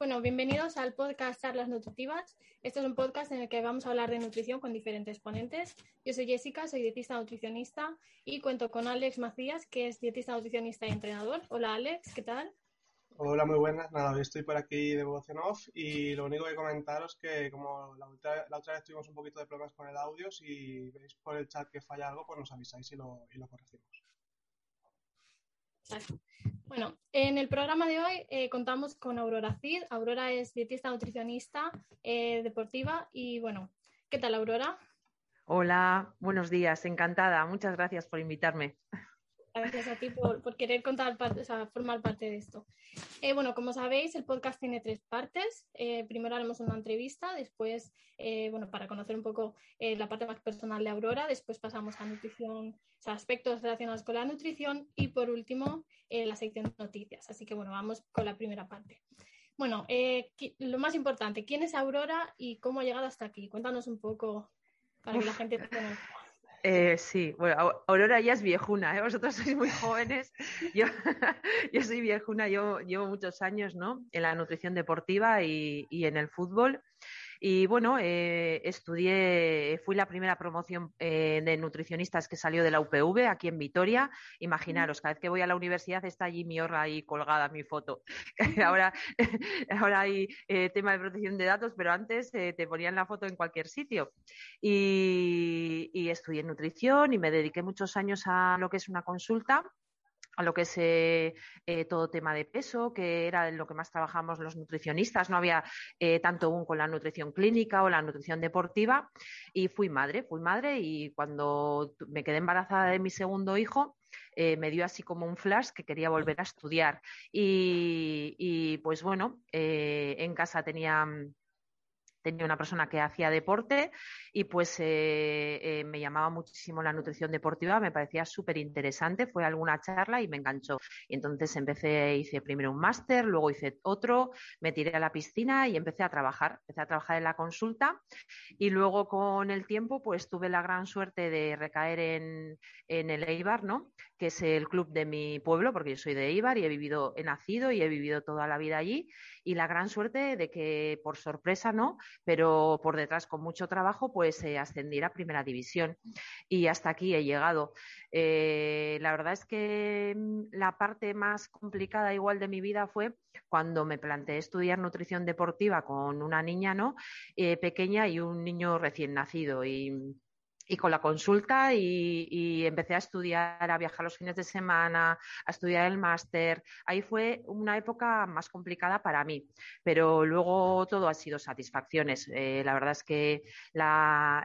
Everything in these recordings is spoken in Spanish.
Bueno, bienvenidos al podcast Charlas Nutritivas. Este es un podcast en el que vamos a hablar de nutrición con diferentes ponentes. Yo soy Jessica, soy dietista nutricionista y cuento con Alex Macías, que es dietista nutricionista y entrenador. Hola, Alex, ¿qué tal? Hola, muy buenas. Nada, hoy estoy por aquí de voz en off y lo único que comentaros que como la otra, la otra vez tuvimos un poquito de problemas con el audio, si veis por el chat que falla algo, pues nos avisáis y lo, y lo corregimos. Bueno, en el programa de hoy eh, contamos con Aurora Cid. Aurora es dietista nutricionista eh, deportiva y bueno, ¿qué tal Aurora? Hola, buenos días, encantada. Muchas gracias por invitarme. Gracias a ti por, querer contar parte, o sea, formar parte de esto. Eh, bueno, como sabéis, el podcast tiene tres partes. Eh, primero haremos una entrevista, después, eh, bueno, para conocer un poco la parte más personal de Aurora, después pasamos a nutrición, o sea, aspectos relacionados con la nutrición y por último, la sección de noticias. Así que, bueno, vamos con la primera parte. Bueno, lo más importante, ¿quién es Aurora y cómo ha llegado hasta aquí? Cuéntanos un poco para que la gente te conozca. Eh, sí, bueno, Aurora ya es viejuna, ¿eh? vosotros sois muy jóvenes. Yo, soy viejuna, yo llevo muchos años ¿no? en la nutrición deportiva y en el fútbol. Y bueno, eh, estudié, fui la primera promoción eh, de nutricionistas que salió de la UPV aquí en Vitoria. Imaginaros, cada vez que voy a la universidad está allí mi horra ahí colgada, mi foto. ahora, ahora hay eh, tema de protección de datos, pero antes te ponían la foto en cualquier sitio. Y, y estudié nutrición y me dediqué muchos años a lo que es una consulta a lo que es eh, eh, todo tema de peso, que era lo que más trabajamos los nutricionistas. No había eh, tanto aún con la nutrición clínica o la nutrición deportiva. Y fui madre, fui madre y cuando me quedé embarazada de mi segundo hijo, me dio así como un flash que quería volver a estudiar. Y, y pues bueno, en casa tenía tenía una persona que hacía deporte y pues eh, eh, me llamaba muchísimo la nutrición deportiva, me parecía súper interesante, fue alguna charla y me enganchó. Entonces empecé, hice primero un máster, luego hice otro, me tiré a la piscina y empecé a trabajar, empecé a trabajar en la consulta y luego con el tiempo pues tuve la gran suerte de recaer en, en el Eibar, ¿no? que es el club de mi pueblo, porque yo soy de Eibar y he vivido, he nacido y he vivido toda la vida allí y la gran suerte de que por sorpresa no, pero por detrás con mucho trabajo pues eh, ascendiera a primera división. Y hasta aquí he llegado. Eh, la verdad es que mm, la parte más complicada igual de mi vida fue cuando me planteé estudiar nutrición deportiva con una niña no eh, pequeña y un niño recién nacido. Y y con la consulta y, empecé a estudiar, a viajar los fines de semana, a estudiar el máster. Ahí fue una época más complicada para mí, pero luego todo ha sido satisfacciones. Eh, la verdad es que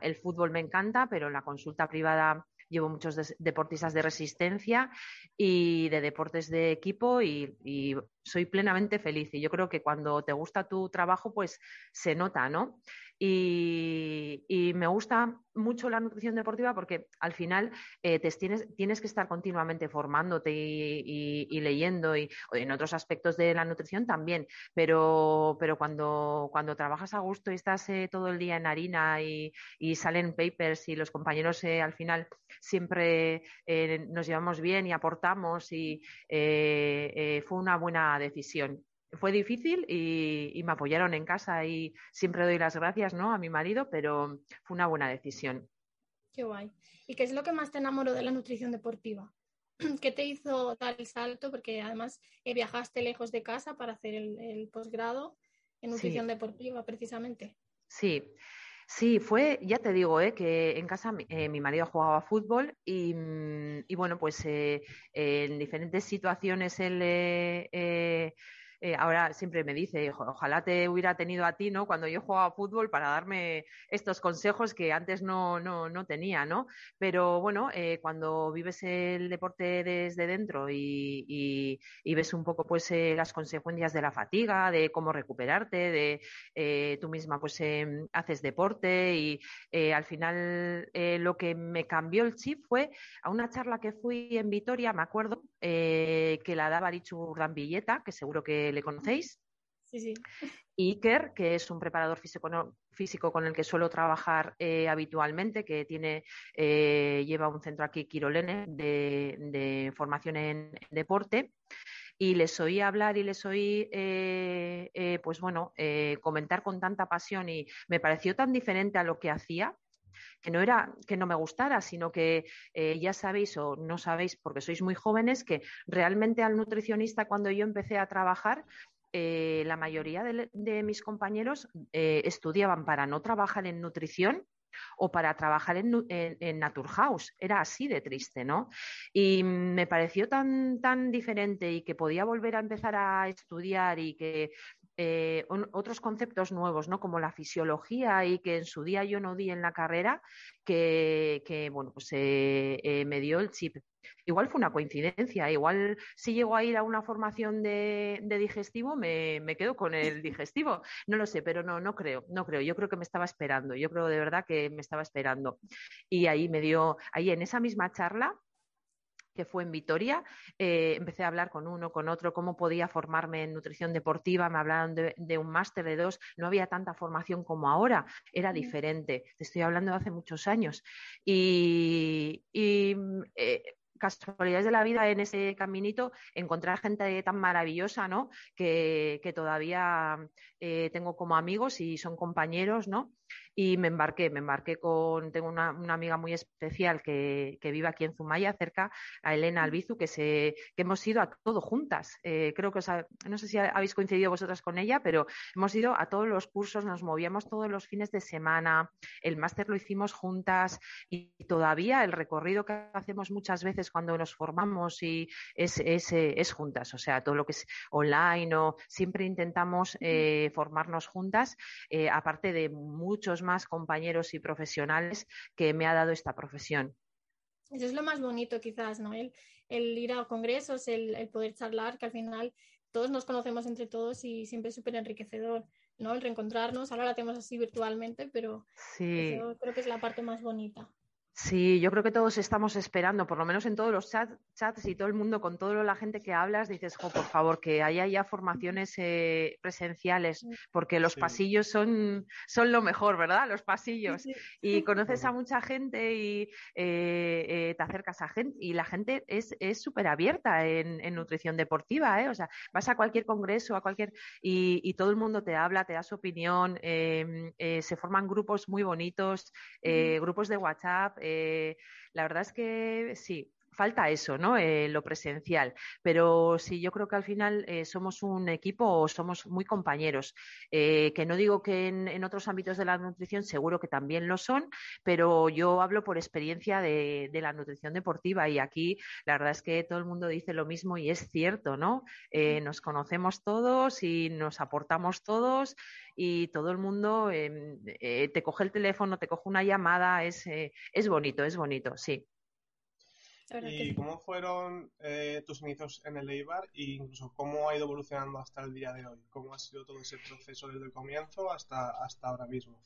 el fútbol me encanta, pero la consulta privada llevo muchos deportistas de resistencia y de deportes de equipo y, soy plenamente feliz. Y yo creo que cuando te gusta tu trabajo, pues se nota, ¿no? Y, me gusta mucho la nutrición deportiva porque al final eh, tienes, que estar continuamente formándote y, leyendo y en otros aspectos de la nutrición también, pero, cuando, trabajas a gusto y estás eh, todo el día en harina y, salen papers y los compañeros eh, al final siempre nos llevamos bien y aportamos y fue una buena decisión fue difícil y, me apoyaron en casa y siempre doy las gracias ¿no? a mi marido, pero fue una buena decisión. Qué guay. ¿Y qué es lo que más te enamoró de la nutrición deportiva? ¿Qué te hizo dar el salto? Porque además eh, viajaste lejos de casa para hacer el, posgrado en nutrición deportiva, precisamente. Sí. Sí, fue, ya te digo, eh, que en casa eh, mi marido jugaba fútbol y, mm, bueno, pues en diferentes situaciones él eh, ahora siempre me dice, ojalá te hubiera tenido a ti, ¿no? Cuando yo jugaba fútbol para darme estos consejos que antes no, no, no tenía, ¿no? Pero bueno, eh, cuando vives el deporte desde dentro y, y, ves un poco pues las consecuencias de la fatiga, de cómo recuperarte, de tú misma pues em, haces deporte y al final lo que me cambió el chip fue a una charla que fui en Vitoria, me acuerdo, que la daba Richu Villeta, que seguro que le conocéis. Sí, sí. Y Iker, que es un preparador físico, con el que suelo trabajar eh, habitualmente, que tiene, eh, lleva un centro aquí, Quirolene, de, formación en, deporte y les oí hablar y les oí, eh, pues bueno, comentar con tanta pasión y me pareció tan diferente a lo que hacía que no era que no me gustara, sino que eh, ya sabéis o no sabéis porque sois muy jóvenes que realmente al nutricionista cuando yo empecé a trabajar eh, la mayoría de, mis compañeros eh, estudiaban para no trabajar en nutrición o para trabajar en, en, Naturhaus. Era así de triste, ¿no? Y me pareció tan, tan diferente y que podía volver a empezar a estudiar y que eh, otros conceptos nuevos, ¿no? Como la fisiología y que en su día yo no di en la carrera, que, bueno, pues eh, eh, me dio el chip. Igual fue una coincidencia, igual si llego a ir a una formación de, digestivo, me, me, quedo con el digestivo. No lo sé, pero no, no creo, no creo. Yo creo que me estaba esperando, yo creo de verdad que me estaba esperando. Y ahí me dio, ahí en esa misma charla, que fue en Vitoria. Eh, empecé a hablar con uno, con otro, cómo podía formarme en nutrición deportiva. Me hablaron de, un máster de dos. No había tanta formación como ahora. Era diferente. Te estoy hablando de hace muchos años. Y, eh, casualidades de la vida en ese caminito, encontrar gente tan maravillosa, ¿no? Que, todavía eh, tengo como amigos y son compañeros, ¿no? Y me embarqué, me embarqué con, tengo una, amiga muy especial que, vive aquí en Zumaya, cerca, a Elena Albizu, que, se, que hemos ido a todo juntas. Eh, creo que, no sé si habéis coincidido vosotras con ella, pero hemos ido a todos los cursos, nos movíamos todos los fines de semana, el máster lo hicimos juntas y todavía el recorrido que hacemos muchas veces cuando nos formamos y es, es, es juntas, o sea, todo lo que es online o siempre intentamos eh, formarnos juntas, eh, aparte de muchos más compañeros y profesionales que me ha dado esta profesión. Eso es lo más bonito quizás, ¿no? El, el ir a congresos, el, poder charlar, que al final todos nos conocemos entre todos y siempre es súper enriquecedor, ¿no? El reencontrarnos, ahora la tenemos así virtualmente, pero sí. creo que es la parte más bonita. Sí, yo creo que todos estamos esperando, por lo menos en todos los chats y todo el mundo, con toda la gente que hablas, dices, por favor, que haya ya formaciones eh, presenciales, porque los pasillos son, son lo mejor, ¿verdad? Los pasillos. Y conoces a mucha gente y eh, eh, te acercas a gente, y la gente es súper abierta en, nutrición deportiva, ¿eh? O sea, vas a cualquier congreso, a cualquier, y, todo el mundo te habla, te da su opinión, em, se forman grupos muy bonitos, grupos de WhatsApp eh, la verdad es que sí, falta eso, ¿no? Eh, lo presencial. Pero sí, yo creo que al final eh, somos un equipo o somos muy compañeros. que no digo que en, otros ámbitos de la nutrición seguro que también lo son, pero yo hablo por experiencia de, la nutrición deportiva y aquí la verdad es que todo el mundo dice lo mismo y es cierto, ¿no? nos conocemos todos y nos aportamos todos y todo el mundo em, eh, te coge el teléfono, te coge una llamada, es, eh, es bonito, es bonito, sí. ¿Y cómo fueron eh, tus inicios en el Eibar e incluso cómo ha ido evolucionando hasta el día de hoy? ¿Cómo ha sido todo ese proceso desde el comienzo hasta, hasta ahora mismo?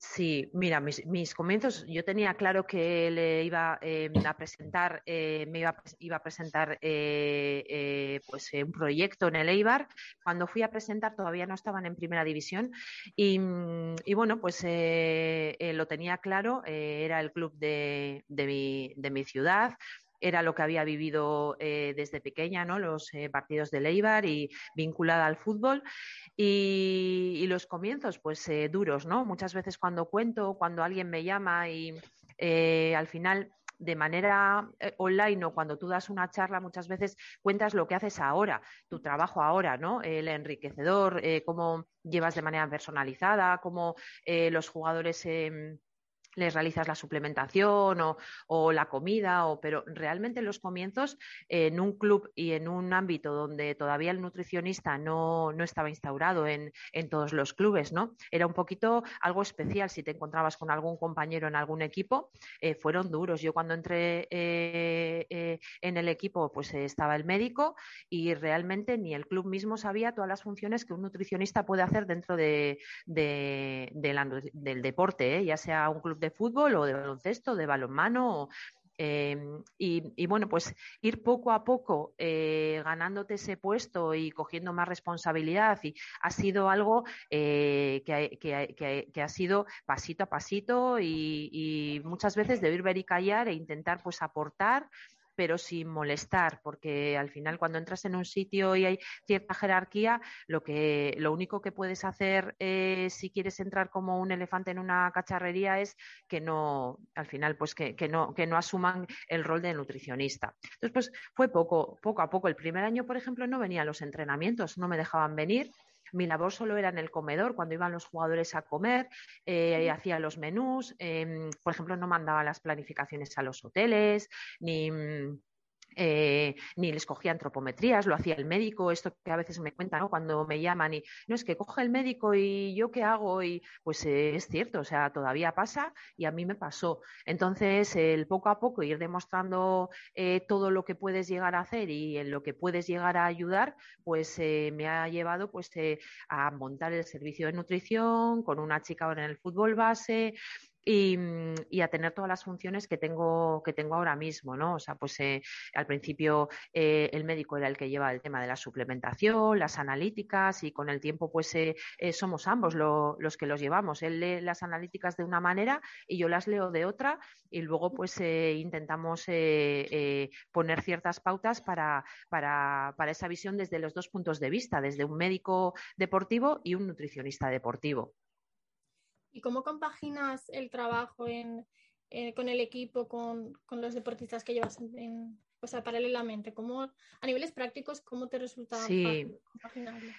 Sí, mira, mis, comienzos, yo tenía claro que le iba eh, a presentar, eh, me iba, iba, a presentar eh, pues un proyecto en el Eibar. Cuando fui a presentar todavía no estaban en primera división y, bueno, pues lo tenía claro, era el club de, mi, de mi ciudad, era lo que había vivido desde pequeña, ¿no? Los partidos de Eibar y vinculada al fútbol. Y, los comienzos, pues eh, duros, ¿no? Muchas veces cuando cuento, cuando alguien me llama y eh, al final de manera eh, online o cuando tú das una charla, muchas veces cuentas lo que haces ahora, tu trabajo ahora, ¿no? El enriquecedor, cómo llevas de manera personalizada, cómo los jugadores les realizas la suplementación o, la comida, o, pero realmente en los comienzos en un club y en un ámbito donde todavía el nutricionista no, estaba instaurado en, todos los clubes, ¿no? Era un poquito algo especial si te encontrabas con algún compañero en algún equipo, eh, fueron duros. Yo cuando entré eh, eh, en el equipo pues estaba el médico y realmente ni el club mismo sabía todas las funciones que un nutricionista puede hacer dentro de, del deporte, ya sea un club de fútbol o de baloncesto, de balonmano. Em, y, bueno, pues ir poco a poco eh, ganándote ese puesto y cogiendo más responsabilidad y ha sido algo eh, que, ha sido pasito a pasito y, y, muchas veces de ir ver y callar e intentar pues aportar pero sin molestar, porque al final cuando entras en un sitio y hay cierta jerarquía, lo que lo único que puedes hacer eh, si quieres entrar como un elefante en una cacharrería es que no, al final, pues que, no, que no asuman el rol de nutricionista. Entonces, pues fue poco, poco a poco. El primer año, por ejemplo, no venían los entrenamientos, no me dejaban venir mi labor solo era en el comedor, cuando iban los jugadores a comer, eh, hacía los menús, em, por ejemplo, no mandaba las planificaciones a los hoteles, ni mm, eh, ni les cogía antropometrías, lo hacía el médico, esto que a veces me cuentan cuando me llaman y no es que coge el médico y yo qué hago y pues eh, es cierto, o sea, todavía pasa y a mí me pasó. Entonces, el poco a poco ir demostrando eh, todo lo que puedes llegar a hacer y en lo que puedes llegar a ayudar, pues me ha llevado pues a montar el servicio de nutrición con una chica ahora en el fútbol base, Mm, y, a tener todas las funciones que tengo, que tengo ahora mismo, ¿no? O sea, pues eh, al principio eh, el médico era el que lleva el tema de la suplementación, las analíticas y con el tiempo pues eh, somos ambos los que los llevamos. Él lee las analíticas de una manera y yo las leo de otra y luego pues intentamos poner ciertas pautas para, para, para esa visión desde los dos puntos de vista, desde un médico deportivo y un nutricionista deportivo. ¿Y cómo compaginas el trabajo en, eh, con el equipo, con, con, los deportistas que llevas en, o sea, paralelamente? ¿Cómo, a niveles prácticos, cómo te resulta sí. compaginarlo?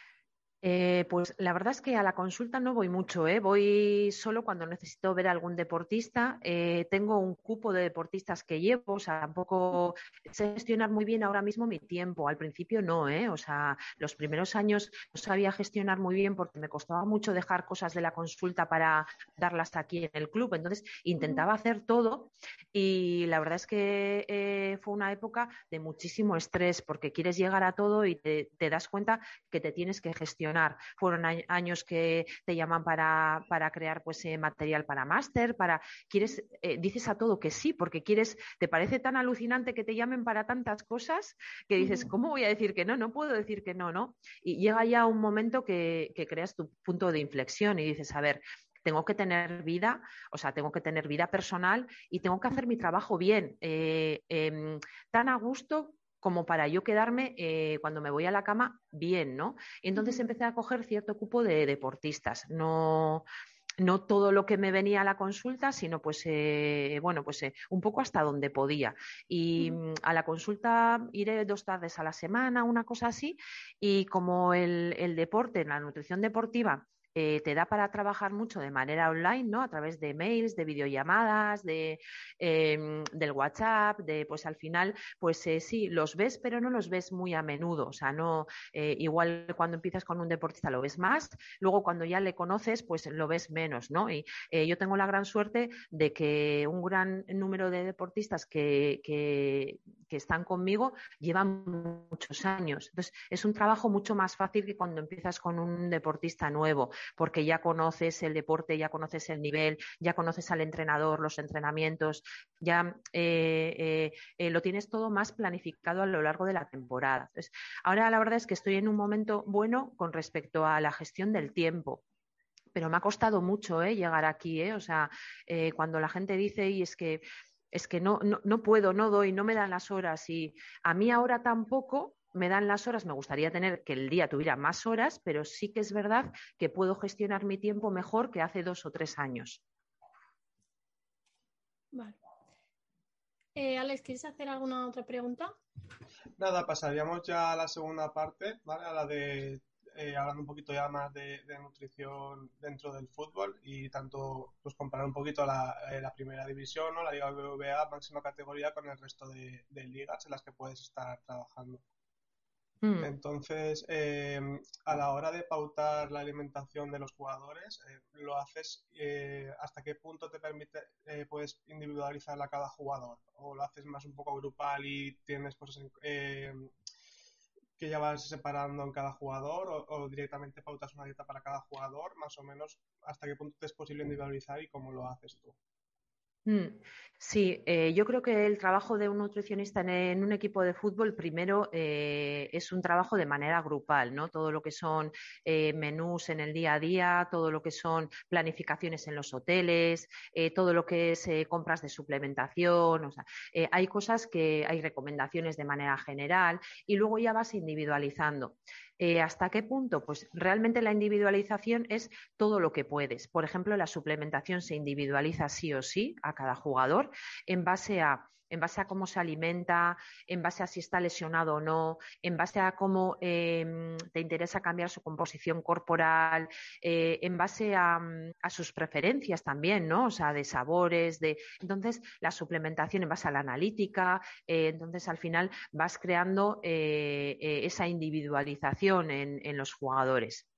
Eh, pues la verdad es que a la consulta no voy mucho, ¿eh? voy solo cuando necesito ver a algún deportista. Eh, tengo un cupo de deportistas que llevo, o sea, tampoco sé gestionar muy bien ahora mismo mi tiempo. Al principio no, ¿eh? o sea, los primeros años no sabía gestionar muy bien porque me costaba mucho dejar cosas de la consulta para darlas aquí en el club. Entonces intentaba hacer todo y la verdad es que eh, fue una época de muchísimo estrés porque quieres llegar a todo y te das cuenta que te tienes que gestionar fueron años que te llaman para, crear pues eh, material para máster, para quieres eh, dices a todo que sí porque quieres te parece tan alucinante que te llamen para tantas cosas que dices cómo voy a decir que no, no puedo decir que no, no y llega ya un momento que, creas tu punto de inflexión y dices a ver tengo que tener vida, o sea, tengo que tener vida personal y tengo que hacer mi trabajo bien, eh, em, tan a gusto como para yo quedarme eh, cuando me voy a la cama bien, ¿no? Y entonces empecé a coger cierto cupo de deportistas, no, no todo lo que me venía a la consulta, sino pues, eh, bueno, pues eh, un poco hasta donde podía. Y mm, a la consulta iré dos tardes a la semana, una cosa así, y como el, el deporte, la nutrición deportiva, eh, te da para trabajar mucho de manera online, ¿no? A través de mails, de videollamadas, de, em, del WhatsApp, de pues al final, pues eh, sí, los ves, pero no los ves muy a menudo. O sea, no, eh, igual cuando empiezas con un deportista lo ves más, luego cuando ya le conoces, pues lo ves menos, ¿no? Y yo tengo la gran suerte de que un gran número de deportistas que, que, que están conmigo llevan muchos años. Entonces, es un trabajo mucho más fácil que cuando empiezas con un deportista nuevo porque ya conoces el deporte, ya conoces el nivel, ya conoces al entrenador, los entrenamientos, ya eh, eh, eh, lo tienes todo más planificado a lo largo de la temporada. ahora la verdad es que estoy en un momento bueno con respecto a la gestión del tiempo pero me ha costado mucho llegar aquí, o sea, cuando la gente dice, y es que es que no, no, puedo, no doy, no me dan las horas y a mí ahora tampoco, me dan las horas, me gustaría tener que el día tuviera más horas, pero sí que es verdad que puedo gestionar mi tiempo mejor que hace dos o tres años. Vale. Eh, Alex, ¿quieres hacer alguna otra pregunta? Nada, pasaríamos ya a la segunda parte, ¿vale? A la de eh, hablando un poquito ya más de, nutrición dentro del fútbol y tanto pues comparar un poquito la, eh, la primera división, ¿no? la Liga BBVA máxima categoría con el resto de, ligas en las que puedes estar trabajando. Hmm. Entonces, em, a la hora de pautar la alimentación de los jugadores, eh, ¿lo haces hasta qué punto te permite, puedes individualizarla a cada jugador? ¿O lo haces más un poco grupal y tienes cosas en, que ya vas separando en cada jugador o, directamente pautas una dieta para cada jugador, más o menos hasta qué punto te es posible individualizar y cómo lo haces tú. Mm, sí, eh, yo creo que el trabajo de un nutricionista en, un equipo de fútbol primero eh, es un trabajo de manera grupal, ¿no? Todo lo que son eh, menús en el día a día, todo lo que son planificaciones en los hoteles, todo lo que es compras de suplementación, o sea, hay cosas que hay recomendaciones de manera general y luego ya vas individualizando. Eh, ¿Hasta qué punto? Pues realmente la individualización es todo lo que puedes. Por ejemplo, la suplementación se individualiza sí o sí a cada jugador en base a en base a cómo se alimenta, en base a si está lesionado o no, en base a cómo em, te interesa cambiar su composición corporal, eh, en base a, sus preferencias también, ¿no? O sea, de sabores, de. Entonces, la suplementación en base a la analítica, eh, entonces al final vas creando eh, esa individualización en los jugadores.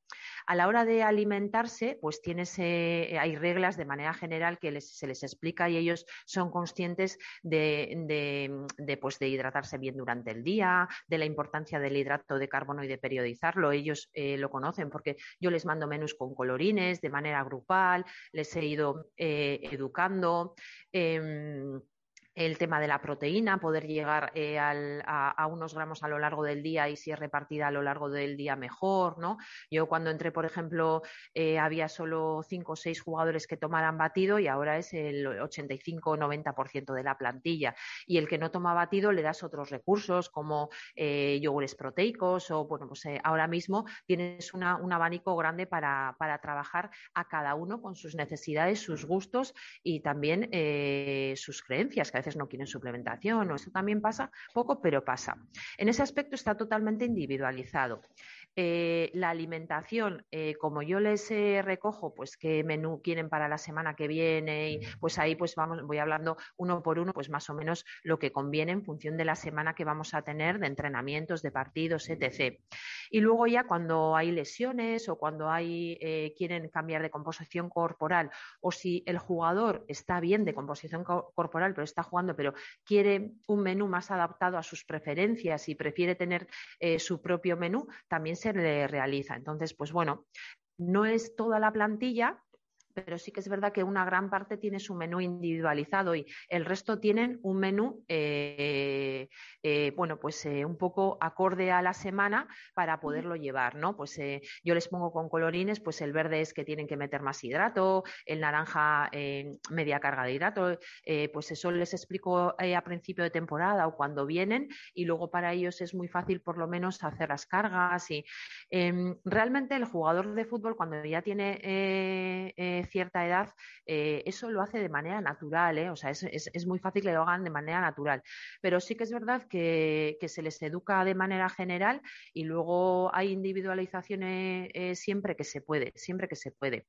A la hora de alimentarse, pues tienes, eh, hay reglas de manera general que se les explica y ellos son conscientes de, pues, de, hidratarse bien durante el día, de la importancia del hidrato de carbono y de periodizarlo. Ellos eh, lo conocen porque yo les mando menús con colorines de manera grupal, les he ido eh, educando. Em, el tema de la proteína, poder llegar eh, a, unos gramos a lo largo del día y si es repartida a lo largo del día mejor, ¿no? Yo cuando entré, por ejemplo, eh, había solo cinco o seis jugadores que tomaran batido y ahora es el 85 o 90% de la plantilla. Y el que no toma batido le das otros recursos como eh, yogures proteicos o, bueno, pues ahora mismo tienes un abanico grande para, para, trabajar a cada uno con sus necesidades, sus gustos y también sus creencias, veces no quieren suplementación, o eso también pasa poco, pero pasa. En ese aspecto está totalmente individualizado. Eh, la alimentación, eh, como yo les eh, recojo, pues qué menú quieren para la semana que viene, y pues ahí pues vamos, voy hablando uno por uno, pues más o menos lo que conviene en función de la semana que vamos a tener de entrenamientos, de partidos, etc. Y luego ya cuando hay lesiones o cuando hay quieren cambiar de composición corporal o si el jugador está bien de composición corporal pero está jugando pero quiere un menú más adaptado a sus preferencias y prefiere tener su propio menú, también se le realiza. Entonces, pues bueno, no es toda la plantilla, pero sí que es verdad que una gran parte tiene su menú individualizado y el resto tienen un menú, eh, eh, bueno, pues eh, un poco acorde a la semana para poderlo llevar, ¿no? Pues yo les pongo con colorines, pues el verde es que tienen que meter más hidrato, el naranja media carga de hidrato, pues eso les explico a principio de temporada o cuando vienen y luego para ellos es muy fácil por lo menos hacer las cargas y em, realmente el jugador de fútbol cuando ya tiene cierta edad, eh, eso lo hace de manera natural, ¿eh? o sea, es, muy fácil que lo hagan de manera natural. Pero sí que es verdad que, se les educa de manera general y luego hay individualizaciones eh, siempre que se puede, siempre que se puede.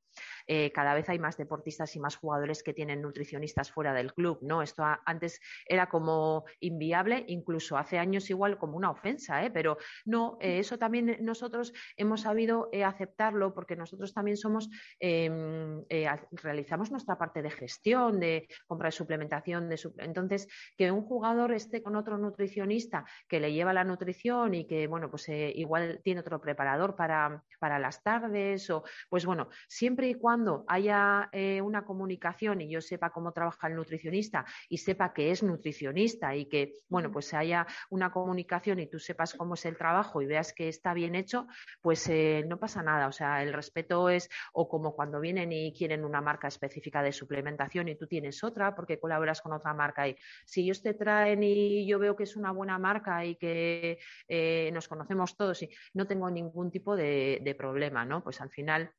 cada vez hay más deportistas y más jugadores que tienen nutricionistas fuera del club, ¿no? Esto antes era como inviable, incluso hace años igual como una ofensa, pero no, eso también nosotros hemos sabido aceptarlo porque nosotros también somos em, eh, realizamos nuestra parte de gestión, de compra de suplementación. De Entonces, que un jugador esté con otro nutricionista que le lleva la nutrición y que, bueno, pues eh, igual tiene otro preparador para, para, las tardes, o pues bueno, siempre y cuando haya eh, una comunicación y yo sepa cómo trabaja el nutricionista y sepa que es nutricionista y que, bueno, pues haya una comunicación y tú sepas cómo es el trabajo y veas que está bien hecho, pues no pasa nada. O sea, el respeto es, o como cuando vienen y quieren una marca específica de suplementación y tú tienes otra porque colaboras con otra marca. Y si ellos te traen y yo veo que es una buena marca y que eh, nos conocemos todos y no tengo ningún tipo de, problema, ¿no? Pues al final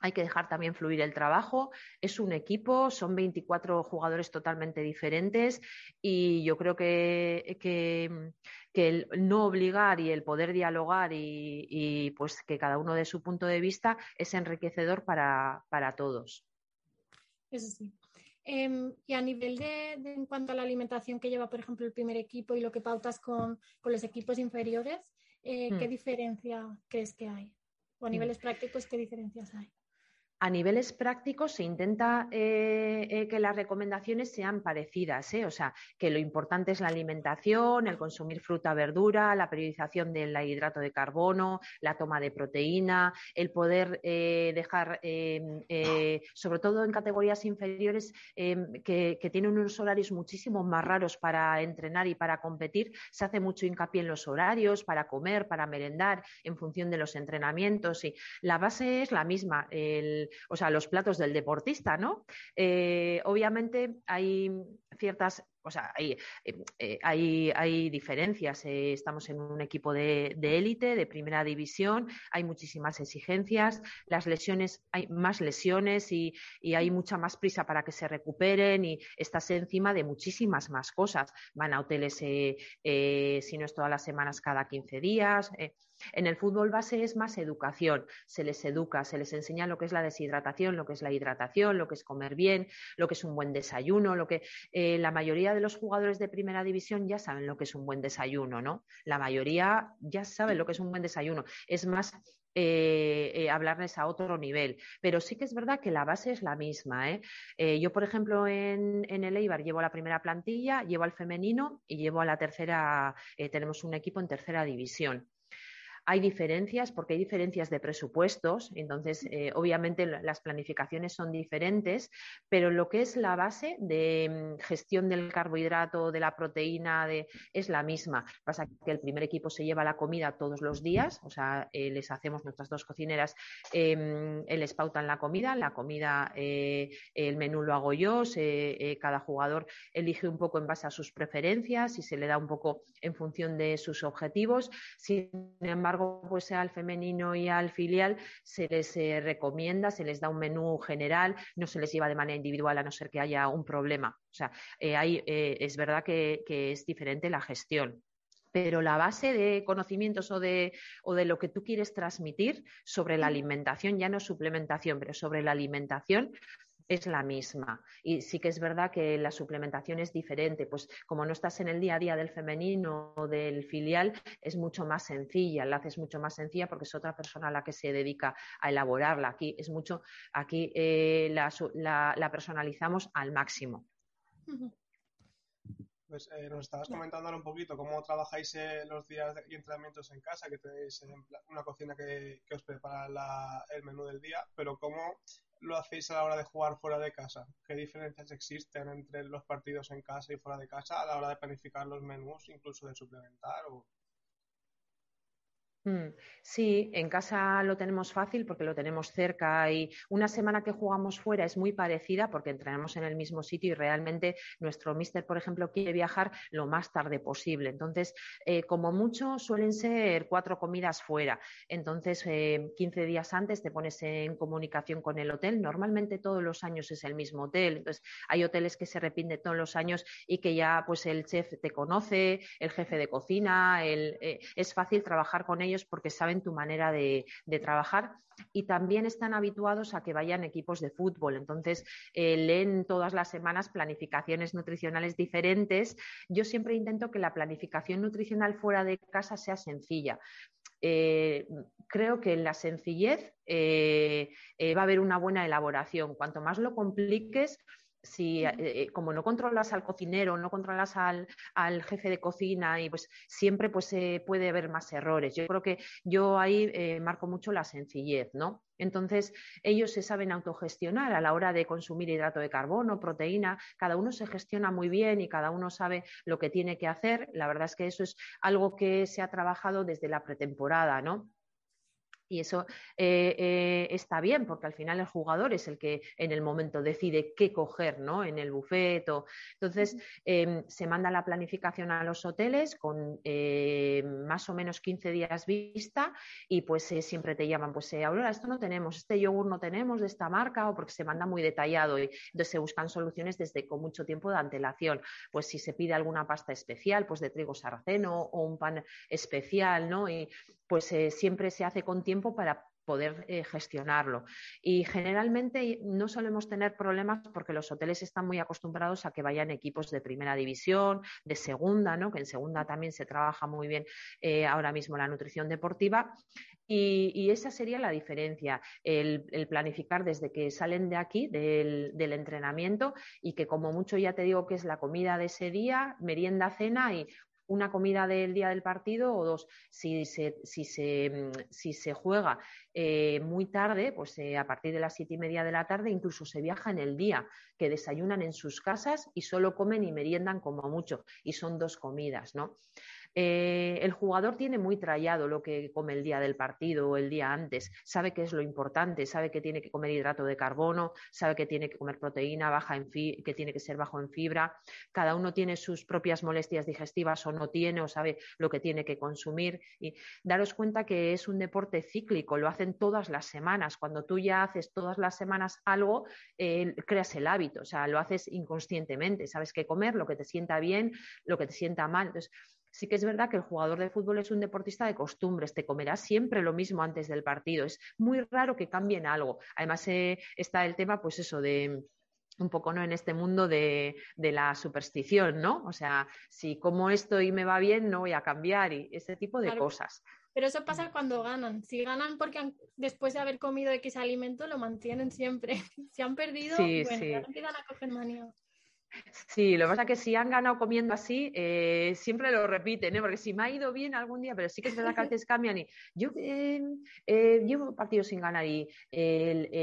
hay que dejar también fluir el trabajo. Es un equipo, son 24 jugadores totalmente diferentes y yo creo que, que, el no obligar y el poder dialogar y, pues que cada uno de su punto de vista es enriquecedor para, todos. Eso sí. Em, y a nivel de, en cuanto a la alimentación que lleva, por ejemplo, el primer equipo y lo que pautas con, los equipos inferiores, eh, ¿qué hmm. diferencia crees que hay? O a hmm. niveles prácticos, ¿qué diferencias hay? A niveles prácticos se intenta eh, eh, que las recomendaciones sean parecidas, ¿eh? o sea, que lo importante es la alimentación, el consumir fruta, verdura, la periodización del hidrato de carbono, la toma de proteína, el poder dejar, sobre todo en categorías inferiores que, que, tienen unos horarios muchísimo más raros para entrenar y para competir, se hace mucho hincapié en los horarios para comer, para merendar, en función de los entrenamientos. Y la base es la misma. El, o sea, los platos del deportista, ¿no? Eh, obviamente hay ciertas o sea, hay, eh, hay, diferencias. Eh, estamos en un equipo de élite, de, primera división, hay muchísimas exigencias, las lesiones, hay más lesiones y, hay mucha más prisa para que se recuperen y estás encima de muchísimas más cosas. Van a hoteles, si no es todas las semanas, cada 15 días. En el fútbol base es más educación, se les educa, se les enseña lo que es la deshidratación, lo que es la hidratación, lo que es comer bien, lo que es un buen desayuno, lo que eh, la mayoría de los jugadores de primera división ya saben lo que es un buen desayuno, ¿no? La mayoría ya saben lo que es un buen desayuno. Es más eh, eh, hablarles a otro nivel. Pero sí que es verdad que la base es la misma. yo, por ejemplo, en, en, el Eibar llevo la primera plantilla, llevo al femenino y llevo a la tercera, tenemos un equipo en tercera división. Hay diferencias porque hay diferencias de presupuestos, entonces eh, obviamente las planificaciones son diferentes, pero lo que es la base de mm, gestión del carbohidrato, de la proteína, de, es la misma. Pasa que el primer equipo se lleva la comida todos los días, o sea, eh, les hacemos nuestras dos cocineras, em, eh, les pautan la comida, la comida, el menú lo hago yo, cada jugador elige un poco en base a sus preferencias y se le da un poco en función de sus objetivos. Sin embargo, pues al femenino y al filial se les eh, recomienda, se les da un menú general, no se les lleva de manera individual a no ser que haya un problema. O sea, eh, eh, es verdad que, es diferente la gestión pero la base de conocimientos o de, o de, lo que tú quieres transmitir sobre la alimentación, ya no suplementación, pero sobre la alimentación, es la misma. Y sí que es verdad que la suplementación es diferente, pues como no estás en el día a día del femenino o del filial, es mucho más sencilla, la haces mucho más sencilla porque es otra persona la que se dedica a elaborarla. Aquí es mucho, aquí eh, la, personalizamos al máximo. Pues eh, nos estabas comentando un poquito cómo trabajáis eh, los días y entrenamientos en casa, que tenéis una cocina que, os prepara el menú del día, pero cómo lo hacéis a la hora de jugar fuera de casa? ¿Qué diferencias existen entre los partidos en casa y fuera de casa a la hora de planificar los menús, incluso de suplementar? O... Mm, sí, en casa lo tenemos fácil porque lo tenemos cerca y una semana que jugamos fuera es muy parecida porque entrenamos en el mismo sitio y realmente nuestro mister, por ejemplo, quiere viajar lo más tarde posible. Entonces, eh, como mucho, suelen ser cuatro comidas fuera. Entonces, 15 eh, días antes te pones en comunicación con el hotel. Normalmente todos los años es el mismo hotel. Entonces, hay hoteles que se repiten todos los años y que ya pues el chef te conoce, el jefe de cocina, eh, es fácil trabajar con ellos porque saben tu manera de, trabajar y también están habituados a que vayan equipos de fútbol. Entonces, eh, leen todas las semanas planificaciones nutricionales diferentes. Yo siempre intento que la planificación nutricional fuera de casa sea sencilla. Eh, creo que en la sencillez eh, va a haber una buena elaboración. Cuanto más lo compliques, si eh, eh, como no controlas al cocinero, no controlas al, jefe de cocina y pues siempre pues puede haber más errores. Yo creo que yo ahí eh, marco mucho la sencillez, ¿no? Entonces, ellos se saben autogestionar a la hora de consumir hidrato de carbono, proteína, cada uno se gestiona muy bien y cada uno sabe lo que tiene que hacer. La verdad es que eso es algo que se ha trabajado desde la pretemporada, ¿no? Y eso eh, eh, está bien, porque al final el jugador es el que en el momento decide qué coger ¿no? en el bufeto. Entonces, em, se manda la planificación a los hoteles con eh, más o menos 15 días vista y pues siempre te llaman, pues Aurora, esto no tenemos, este yogur no tenemos de esta marca o porque se manda muy detallado y entonces se buscan soluciones desde con mucho tiempo de antelación. Pues si se pide alguna pasta especial, pues de trigo sarraceno o un pan especial, ¿no? Y pues siempre se hace con tiempo para poder eh, gestionarlo. Y generalmente no solemos tener problemas porque los hoteles están muy acostumbrados a que vayan equipos de primera división, de segunda, ¿no? que en segunda también se trabaja muy bien eh, ahora mismo la nutrición deportiva. Y, esa sería la diferencia, el, planificar desde que salen de aquí, del, del, entrenamiento, y que como mucho ya te digo que es la comida de ese día, merienda, cena y una comida del día del partido o dos. Si se, si se, si se juega eh, muy tarde, pues eh, a partir de las siete y media de la tarde, incluso se viaja en el día, que desayunan en sus casas y solo comen y meriendan como mucho, y son dos comidas, ¿no? Eh, el jugador tiene muy trallado lo que come el día del partido o el día antes, sabe qué es lo importante, sabe que tiene que comer hidrato de carbono, sabe que tiene que comer proteína baja en que tiene que ser bajo en fibra. Cada uno tiene sus propias molestias digestivas o no tiene o sabe lo que tiene que consumir. Y daros cuenta que es un deporte cíclico, lo hacen todas las semanas. Cuando tú ya haces todas las semanas algo, eh, creas el hábito, o sea, lo haces inconscientemente, sabes qué comer, lo que te sienta bien, lo que te sienta mal. Entonces, sí que es verdad que el jugador de fútbol es un deportista de costumbres, te comerá siempre lo mismo antes del partido. Es muy raro que cambien algo. Además, eh, está el tema, pues eso, de un poco no en este mundo de, la superstición, ¿no? O sea, si como esto y me va bien, no voy a cambiar y ese tipo de cosas. Pero eso pasa cuando ganan. Si ganan porque después de haber comido X alimento, lo mantienen siempre. Si han perdido, bueno, empiezan a coger manía. Sí, lo que pasa es que si han ganado comiendo así, eh, siempre lo repiten, ¿eh? porque si me ha ido bien algún día, pero sí que es verdad que a veces cambian y yo eh, eh llevo partidos sin ganar y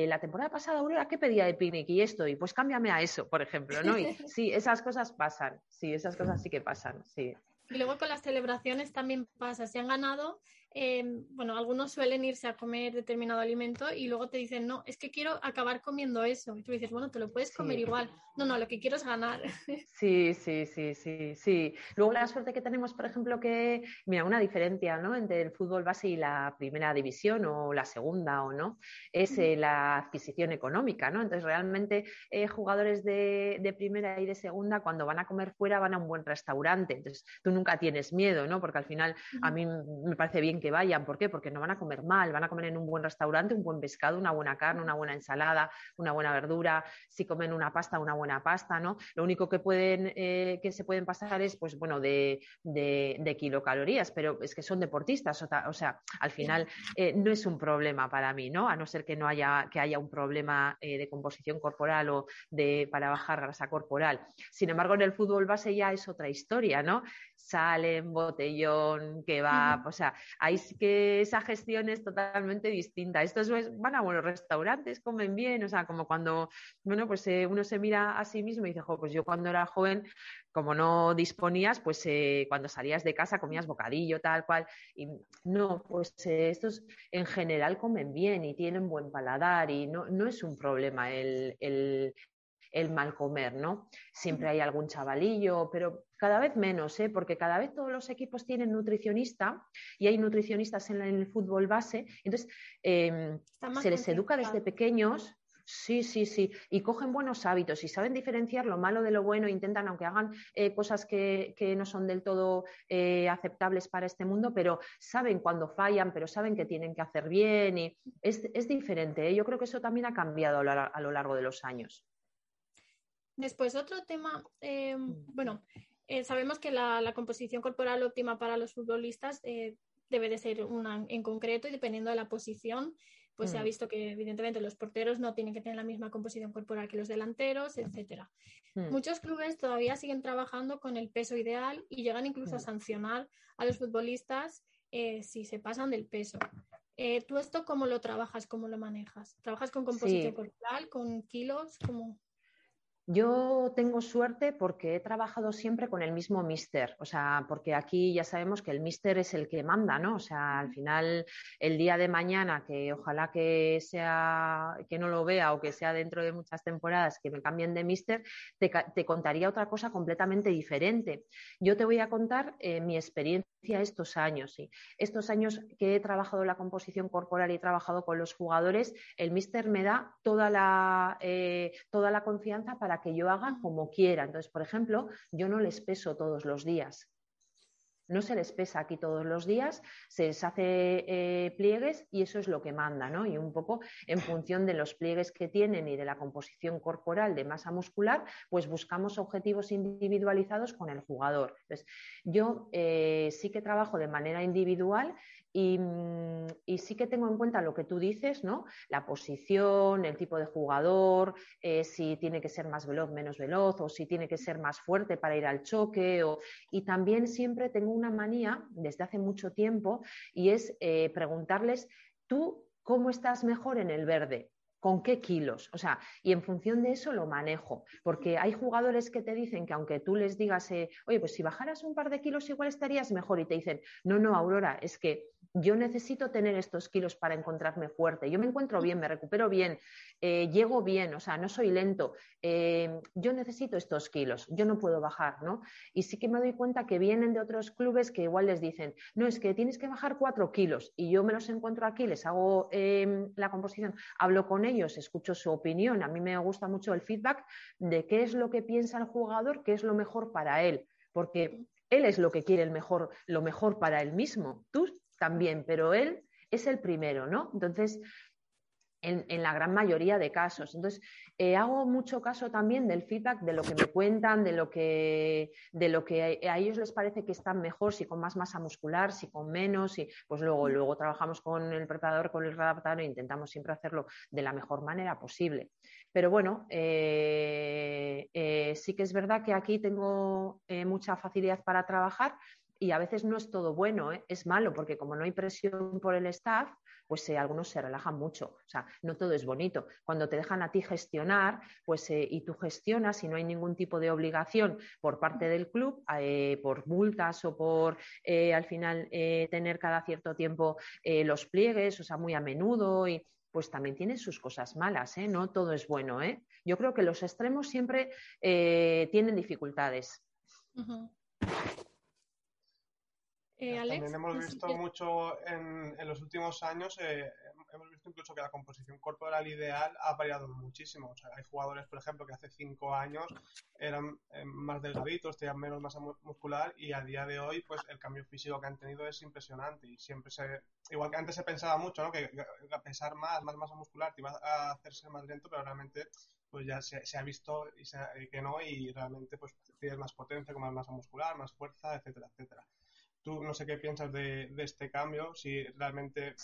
la temporada pasada, Aurora, ¿qué pedía de picnic y esto? Y pues cámbiame a eso, por ejemplo, ¿no? Y sí, esas cosas pasan, sí, esas cosas sí que pasan, sí. Y luego con las celebraciones también pasa, si han ganado, Em, bueno, algunos suelen irse a comer determinado alimento y luego te dicen, no, es que quiero acabar comiendo eso. Y tú dices, bueno, te lo puedes comer igual. No, no, lo que quiero es ganar. Sí, sí, sí, sí, sí. Luego la suerte que tenemos, por ejemplo, que, mira, una diferencia, ¿no? Entre el fútbol base y la primera división o la segunda o no, es eh, la adquisición económica, ¿no? Entonces, realmente, eh, jugadores de, de, primera y de segunda, cuando van a comer fuera, van a un buen restaurante. Entonces, tú nunca tienes miedo, ¿no? Porque al final, a mí me parece bien que vayan. ¿Por qué? Porque no van a comer mal, van a comer en un buen restaurante, un buen pescado, una buena carne, una buena ensalada, una buena verdura. Si comen una pasta, una buena pasta, ¿no? Lo único que pueden, eh, que se pueden pasar es, pues bueno, de, de, kilocalorías, pero es que son deportistas, o, sea, al final eh, no es un problema para mí, ¿no? A no ser que no haya, que haya un problema eh, de composición corporal o de para bajar grasa corporal. Sin embargo, en el fútbol base ya es otra historia, ¿no? Salen, botellón, que va, o sea, que esa gestión es totalmente distinta. Estos van a buenos restaurantes, comen bien, o sea, como cuando, bueno, pues eh, uno se mira a sí mismo y dice, pues yo cuando era joven, como no disponías, pues eh, cuando salías de casa comías bocadillo, tal cual. Y no, pues eh, estos en general comen bien y tienen buen paladar y no, no es un problema el mal comer, ¿no? Siempre hay algún chavalillo, pero cada vez menos, ¿eh? porque cada vez todos los equipos tienen nutricionista y hay nutricionistas en, el fútbol base, entonces em, se les educa desde pequeños. Sí, sí, sí. Y cogen buenos hábitos y saben diferenciar lo malo de lo bueno. Intentan, aunque hagan eh, cosas que, no son del todo eh, aceptables para este mundo, pero saben cuando fallan, pero saben que tienen que hacer bien. Y es, es diferente. ¿eh? Yo creo que eso también ha cambiado a lo largo de los años. Después, otro tema, eh, mm. bueno, eh, sabemos que la, composición corporal óptima para los futbolistas eh, debe de ser una en concreto y dependiendo de la posición, pues se ha mm. visto que evidentemente los porteros no tienen que tener la misma composición corporal que los delanteros, etcétera. Mm. Muchos clubes todavía siguen trabajando con el peso ideal y llegan incluso a sancionar a los futbolistas si se pasan del peso. ¿Tú esto cómo lo trabajas, cómo lo manejas? ¿Trabajas con composición corporal, con kilos? ¿Cómo? Yo tengo suerte porque he trabajado siempre con el mismo mister, o sea, porque aquí ya sabemos que el mister es el que manda, ¿no? O sea, al final el día de mañana, que ojalá que sea, que no lo vea o que sea dentro de muchas temporadas que me cambien de mister, te, contaría otra cosa completamente diferente. Yo te voy a contar eh, mi experiencia estos años, sí. Estos años que he trabajado la composición corporal y he trabajado con los jugadores, el mister me da toda la, eh, toda la confianza para que yo haga como quiera. Entonces, por ejemplo, yo no les peso todos los días. No se les pesa aquí todos los días, se les hace eh, pliegues y eso es lo que manda, ¿no? Y un poco en función de los pliegues que tienen y de la composición corporal de masa muscular, pues buscamos objetivos individualizados con el jugador. Yo eh, sí que trabajo de manera individual Mm, y, sí que tengo en cuenta lo que tú dices, ¿no? La posición, el tipo de jugador, eh, si tiene que ser más veloz, menos veloz, o si tiene que ser más fuerte para ir al choque. Y también siempre tengo una manía desde hace mucho tiempo y es eh, preguntarles, ¿tú cómo estás mejor en el verde? con qué kilos, o sea, y en función de eso lo manejo, porque hay jugadores que te dicen que aunque tú les digas, eh, oye, pues si bajaras un par de kilos igual estarías mejor, y te dicen, no, no, Aurora, es que yo necesito tener estos kilos para encontrarme fuerte, yo me encuentro bien, me recupero bien, eh, llego bien, o sea, no soy lento, eh, yo necesito estos kilos, yo no puedo bajar, ¿no? Y sí que me doy cuenta que vienen de otros clubes que igual les dicen, no, es que tienes que bajar cuatro kilos, y yo me los encuentro aquí, les hago em, la composición, hablo con ellos, ellos, escucho su opinión. A mí me gusta mucho el feedback de qué es lo que piensa el jugador, qué es lo mejor para él, porque él es lo que quiere el mejor, lo mejor para él mismo. Tú también, pero él es el primero, ¿no? Entonces, en, la gran mayoría de casos. Entonces, eh, hago mucho caso también del feedback, de lo que me cuentan, de lo que, de lo que a, ellos les parece que están mejor, si con más masa muscular, si con menos, y pues luego, luego trabajamos con el preparador, con el readaptador e intentamos siempre hacerlo de la mejor manera posible. Pero bueno, eh, eh, sí que es verdad que aquí tengo mucha facilidad para trabajar y a veces no es todo bueno, es malo, porque como no hay presión por el staff, pues eh, algunos se relajan mucho. O sea, no todo es bonito. Cuando te dejan a ti gestionar, pues eh, y tú gestionas y no hay ningún tipo de obligación por parte del club, eh, por multas o por al final tener cada cierto tiempo los pliegues, o sea, muy a menudo y pues también tiene sus cosas malas, No todo es bueno, Yo creo que los extremos siempre tienen dificultades. Eh, también hemos visto mucho en, los últimos años, eh, hemos visto incluso que la composición corporal ideal ha variado muchísimo. O sea, hay jugadores, por ejemplo, que hace cinco años eran eh, más delgaditos, tenían menos masa muscular y a día de hoy, pues el cambio físico que han tenido es impresionante y siempre se, igual que antes se pensaba mucho, ¿no? Que, a pesar más, más masa muscular te iba a hacerse más lento, pero realmente pues ya se, ha visto y que no y realmente pues tienes más potencia, con más masa muscular, más fuerza, etcétera, etcétera. Tú no sé qué piensas de, este cambio, si realmente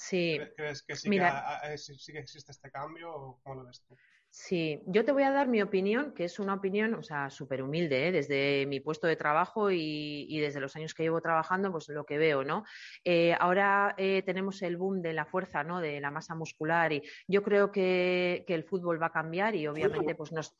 crees que sí, que sí, que existe este cambio o cómo lo ves tú. Sí, yo te voy a dar mi opinión, que es una opinión, o sea, súper humilde, ¿eh? desde mi puesto de trabajo y, desde los años que llevo trabajando, pues lo que veo, ¿no? Eh, ahora eh, tenemos el boom de la fuerza, ¿no? De la masa muscular y yo creo que, el fútbol va a cambiar y obviamente pues nos,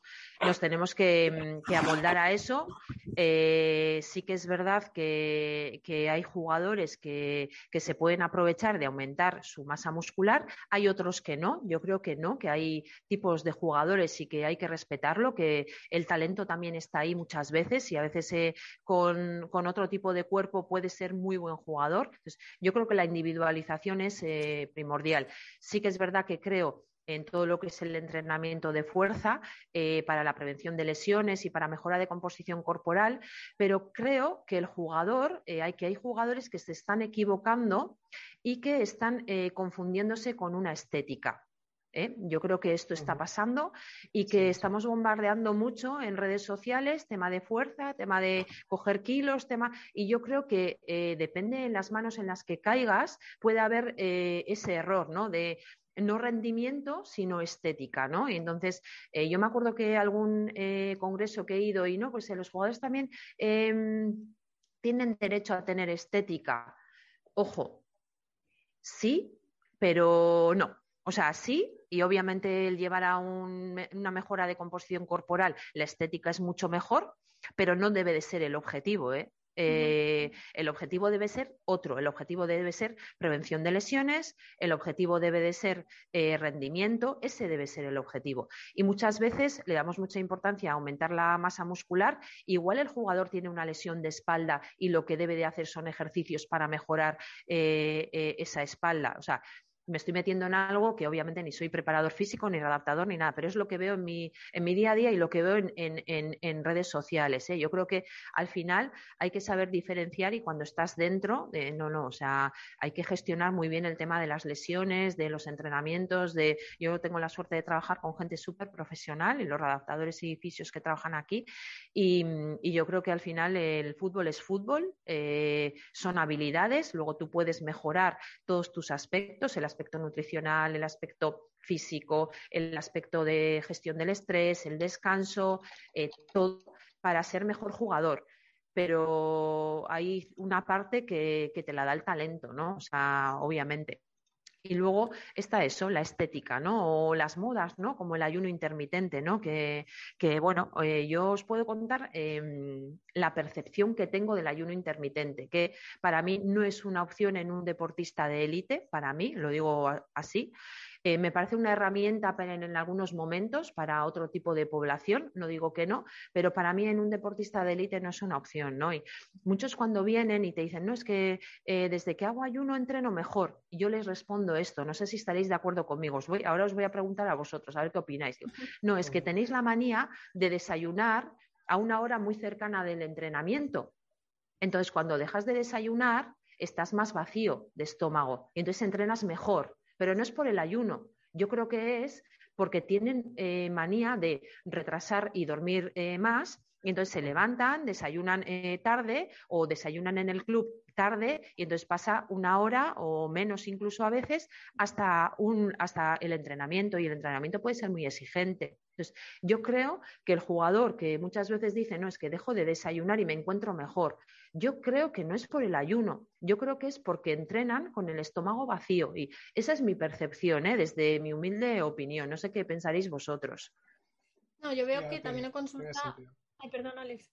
tenemos que, amoldar a eso. sí que es verdad que, hay jugadores que, que se pueden aprovechar de aumentar su masa muscular, hay otros que no, yo creo que no, que hay tipos de jugadores y que hay que respetarlo, que el talento también está ahí muchas veces y a veces eh, con, otro tipo de cuerpo puede ser muy buen jugador. Entonces, yo creo que la individualización es eh, primordial. Sí que es verdad que creo en todo lo que es el entrenamiento de fuerza eh, para la prevención de lesiones y para mejora de composición corporal, pero creo que el jugador, hay que hay jugadores que se están equivocando y que están confundiéndose con una estética. ¿Eh? Yo creo que esto está pasando y que estamos bombardeando mucho en redes sociales, tema de fuerza, tema de coger kilos, tema. Y yo creo que eh, depende en las manos en las que caigas, puede haber eh, ese error, ¿no? De no rendimiento, sino estética, ¿no? Y entonces, yo me acuerdo que algún congreso que he ido y no, pues los jugadores también em, tienen derecho a tener estética. Ojo, sí, pero no. O sea, sí, y obviamente el llevar a una mejora de composición corporal, la estética es mucho mejor, pero no debe de ser el objetivo, ¿eh? Eh, el objetivo debe ser otro, el objetivo debe ser prevención de lesiones, el objetivo debe de ser eh, rendimiento, ese debe ser el objetivo. Y muchas veces le damos mucha importancia a aumentar la masa muscular, igual el jugador tiene una lesión de espalda y lo que debe de hacer son ejercicios para mejorar eh, esa espalda. O sea, me estoy metiendo en algo que obviamente ni soy preparador físico, ni adaptador, ni nada, pero es lo que veo en mi, en mi día a día y lo que veo en, en, en redes sociales. ¿eh? Yo creo que al final hay que saber diferenciar y cuando estás dentro, no, no, o sea, hay que gestionar muy bien el tema de las lesiones, de los entrenamientos, de yo tengo la suerte de trabajar con gente súper profesional y los adaptadores y fisios que trabajan aquí y, y, yo creo que al final el fútbol es fútbol, eh, son habilidades, luego tú puedes mejorar todos tus aspectos, el aspecto aspecto nutricional, el aspecto físico, el aspecto de gestión del estrés, el descanso, eh, todo para ser mejor jugador. Pero hay una parte que, que te la da el talento, ¿no? O sea, obviamente. Y luego está eso, la estética, ¿no? O las modas, ¿no? Como el ayuno intermitente, ¿no? Que, que bueno, eh, yo os puedo contar eh, la percepción que tengo del ayuno intermitente, que para mí no es una opción en un deportista de élite, para mí, lo digo así, eh, me parece una herramienta en, algunos momentos para otro tipo de población, no digo que no, pero para mí en un deportista de élite no es una opción, ¿no? Y muchos cuando vienen y te dicen, no, es que eh, desde que hago ayuno entreno mejor, yo les respondo esto, no sé si estaréis de acuerdo conmigo, ahora os voy a preguntar a vosotros, a ver qué opináis. No, es que tenéis la manía de desayunar a una hora muy cercana del entrenamiento. Entonces, cuando dejas de desayunar, estás más vacío de estómago y entonces entrenas mejor pero no es por el ayuno. Yo creo que es porque tienen eh, manía de retrasar y dormir eh, más y entonces se levantan, desayunan eh, tarde o desayunan en el club tarde y entonces pasa una hora o menos incluso a veces hasta, un, hasta el entrenamiento y el entrenamiento puede ser muy exigente. Entonces, yo creo que el jugador que muchas veces dice, no, es que dejo de desayunar y me encuentro mejor, yo creo que no es por el ayuno, yo creo que es porque entrenan con el estómago vacío y esa es mi percepción, ¿eh? desde mi humilde opinión. No sé qué pensaréis vosotros. No, yo veo que también he consultado. Ay, perdón, Alex.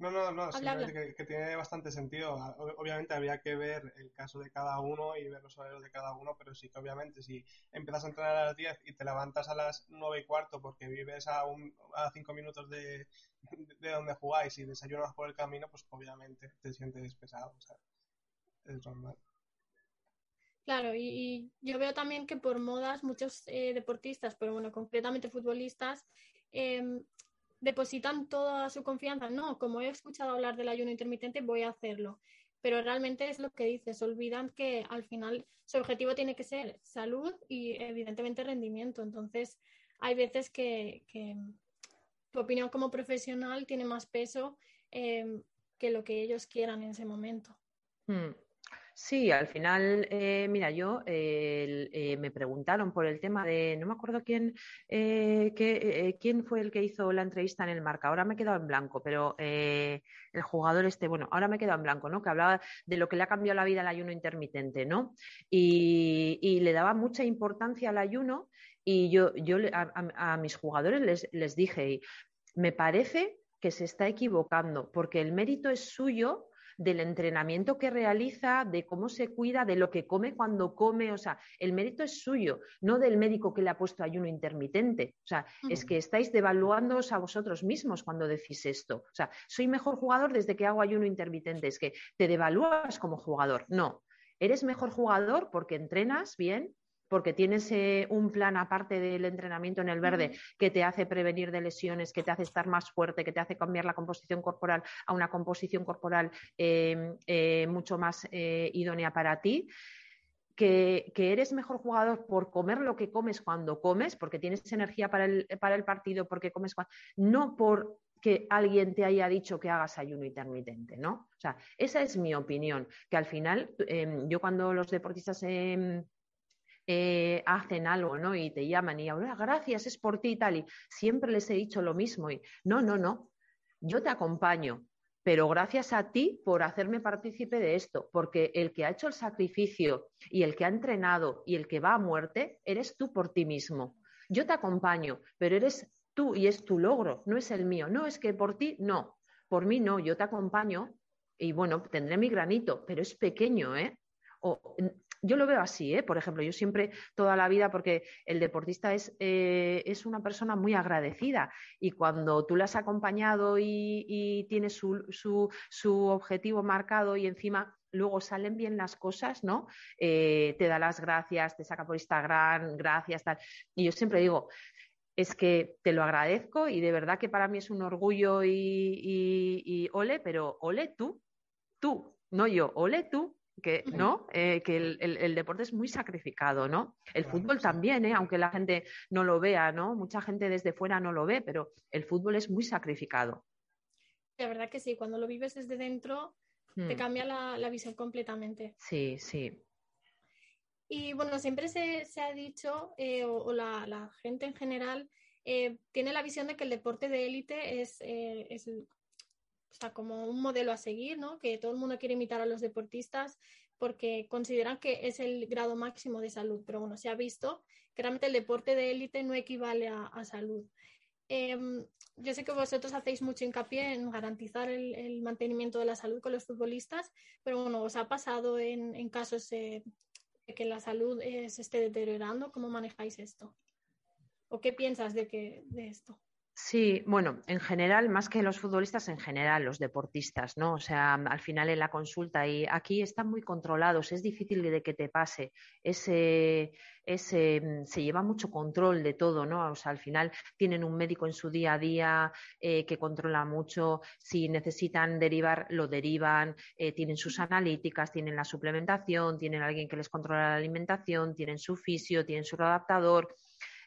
No, no, no, Que, tiene bastante sentido. Obviamente habría que ver el caso de cada uno y ver los horarios de cada uno, pero sí que obviamente si empiezas a entrenar a las 10 y te levantas a las 9 y cuarto porque vives a, un, a 5 minutos de, de donde jugáis y desayunas por el camino, pues obviamente te sientes pesado. O sea, es normal. Claro, y, yo veo también que por modas muchos eh, deportistas, pero bueno, concretamente futbolistas, eh, depositan toda su confianza. No, como he escuchado hablar del ayuno intermitente, voy a hacerlo. Pero realmente es lo que dices, olvidan que al final su objetivo tiene que ser salud y evidentemente rendimiento. Entonces, hay veces que, tu opinión como profesional tiene más peso eh, que lo que ellos quieran en ese momento. Hmm. Sí, al final, eh, mira, yo eh, me preguntaron por el tema de, no me acuerdo quién, eh, quién fue el que hizo la entrevista en el marca, ahora me he quedado en blanco, pero el jugador este, bueno, ahora me he quedado en blanco, ¿no? Que hablaba de lo que le ha cambiado la vida al ayuno intermitente, ¿no? Y, le daba mucha importancia al ayuno y yo, yo a, mis jugadores les, les dije, me parece que se está equivocando, porque el mérito es suyo del entrenamiento que realiza, de cómo se cuida, de lo que come cuando come. O sea, el mérito es suyo, no del médico que le ha puesto ayuno intermitente. O sea, es que estáis devaluándoos a vosotros mismos cuando decís esto. O sea, soy mejor jugador desde que hago ayuno intermitente. Es que te devalúas como jugador. No. Eres mejor jugador porque entrenas bien, porque tienes eh, un plan aparte del entrenamiento en el verde que te hace prevenir de lesiones, que te hace estar más fuerte, que te hace cambiar la composición corporal a una composición corporal em, eh, mucho más eh, idónea para ti. Que, eres mejor jugador por comer lo que comes cuando comes, porque tienes energía para el, para el partido, porque comes cuando... No por que alguien te haya dicho que hagas ayuno intermitente, ¿no? O sea, esa es mi opinión, que al final, em, yo cuando los deportistas em, eh, hacen algo, ¿no? Y te llaman y ahora, gracias, es por ti y tal. Y siempre les he dicho lo mismo. Y no, no, no. Yo te acompaño. pero gracias a ti por hacerme partícipe de esto, porque el que ha hecho el sacrificio y el que ha entrenado y el que va a muerte, eres tú por ti mismo. Yo te acompaño, pero eres tú y es tu logro, no es el mío. No es que por ti, no, por mí no, yo te acompaño y bueno, tendré mi granito, pero es pequeño, ¿eh? O, yo lo veo así, ¿eh? por ejemplo, yo siempre, toda la vida, porque el deportista es, eh, es una persona muy agradecida y cuando tú le has acompañado y, y tienes su, su, su, objetivo marcado y encima luego salen bien las cosas, ¿no? Eh, te da las gracias, te saca por Instagram, gracias, tal. Y yo siempre digo, es que te lo agradezco y de verdad que para mí es un orgullo y, y, y ole, pero ole tú, tú, no yo, ole tú, que, ¿no? Eh, que el, el, el, deporte es muy sacrificado, ¿no? El fútbol también, ¿eh? aunque la gente no lo vea, ¿no? Mucha gente desde fuera no lo ve, pero el fútbol es muy sacrificado. La verdad que sí, cuando lo vives desde dentro hmm. te cambia la, la, visión completamente. Sí, sí. Y bueno, siempre se, se ha dicho, eh, o, o la, la, gente en general, eh, tiene la visión de que el deporte de élite es, eh, es o sea, como un modelo a seguir, ¿no? Que todo el mundo quiere imitar a los deportistas porque consideran que es el grado máximo de salud. Pero bueno, se ha visto que realmente el deporte de élite no equivale a, a salud. Eh, yo sé que vosotros hacéis mucho hincapié en garantizar el, mantenimiento de la salud con los futbolistas, pero bueno, ¿os ha pasado en, en casos eh, de que la salud eh, se esté deteriorando? ¿Cómo manejáis esto? ¿O qué piensas de, que, de esto? Sí, bueno, en general, más que los futbolistas, en general, los deportistas, ¿no? O sea, al final en la consulta y aquí están muy controlados, es difícil de que te pase. Ese, ese, se lleva mucho control de todo, ¿no? O sea, al final tienen un médico en su día a día eh, que controla mucho, si necesitan derivar, lo derivan, eh, tienen sus analíticas, tienen la suplementación, tienen alguien que les controla la alimentación, tienen su fisio, tienen su adaptador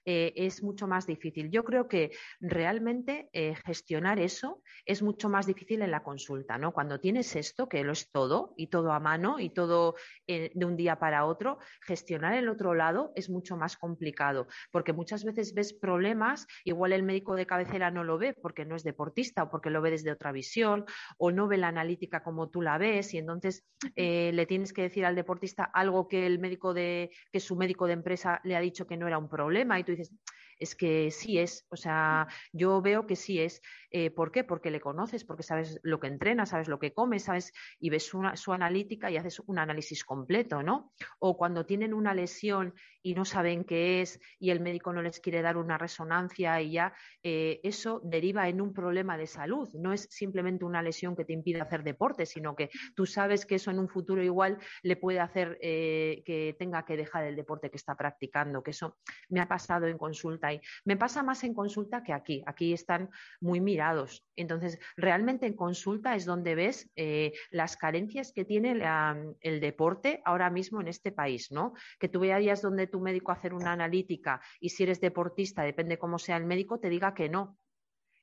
eh, es mucho más difícil. Yo creo que realmente eh, gestionar eso es mucho más difícil en la consulta, ¿no? Cuando tienes esto, que lo es todo y todo a mano y todo eh, de un día para otro, gestionar el otro lado es mucho más complicado, porque muchas veces ves problemas, igual el médico de cabecera no lo ve porque no es deportista o porque lo ve desde otra visión o no ve la analítica como tú la ves y entonces le tienes que decir al deportista algo que el médico de que su médico de empresa le ha dicho que no era un problema y tú dices, es que sí es, o sea, yo veo que sí es. Eh, ¿Por qué? Porque le conoces, porque sabes lo que entrena, sabes lo que come, sabes y ves su analítica y haces un análisis completo, ¿no? O cuando tienen una lesión y no saben qué es y el médico no les quiere dar una resonancia y ya eh, eso deriva en un problema de salud. No es simplemente una lesión que te impide hacer deporte, sino que tú sabes que eso en un futuro igual le puede hacer eh, que tenga que dejar el deporte que está practicando, que eso me ha pasado en consulta y me pasa más en consulta que aquí. Aquí están muy mirados. Entonces, realmente en consulta es donde ves eh, las carencias que tiene la, el deporte ahora mismo en este país, ¿no? Que tú veas donde tu médico hacer una analítica y si eres deportista, depende cómo sea el médico, te diga que no.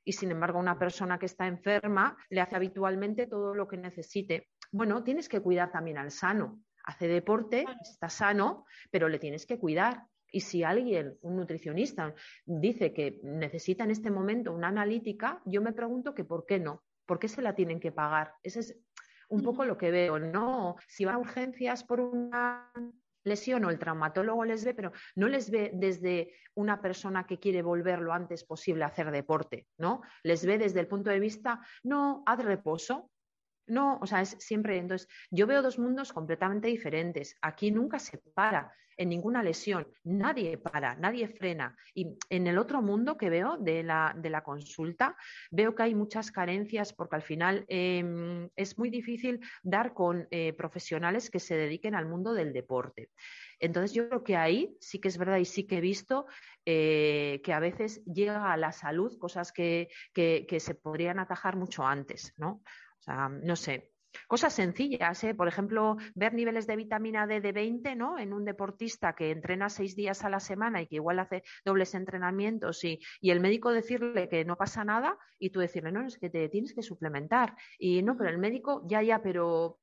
Y sin embargo, una persona que está enferma le hace habitualmente todo lo que necesite. Bueno, tienes que cuidar también al sano. Hace deporte, está sano, pero le tienes que cuidar. Y si alguien, un nutricionista, dice que necesita en este momento una analítica, yo me pregunto que por qué no, por qué se la tienen que pagar. Ese es un poco lo que veo, ¿no? Si van a urgencias por una lesión o el traumatólogo les ve, pero no les ve desde una persona que quiere volver lo antes posible a hacer deporte, ¿no? Les ve desde el punto de vista, no, haz reposo, no, o sea, es siempre, entonces, yo veo dos mundos completamente diferentes. Aquí nunca se para en ninguna lesión, nadie para, nadie frena. Y en el otro mundo que veo de la, de la consulta, veo que hay muchas carencias porque al final eh, es muy difícil dar con eh, profesionales que se dediquen al mundo del deporte. Entonces yo creo que ahí sí que es verdad y sí que he visto eh, que a veces llega a la salud cosas que, que, que se podrían atajar mucho antes, ¿no? O sea, no sé, Cosas sencillas, ¿eh? por ejemplo, ver niveles de vitamina D de 20 ¿no? en un deportista que entrena seis días a la semana y que igual hace dobles entrenamientos y, el médico decirle que no pasa nada y tú decirle, no, es que te tienes que suplementar. Y no, pero el médico, ya, ya, pero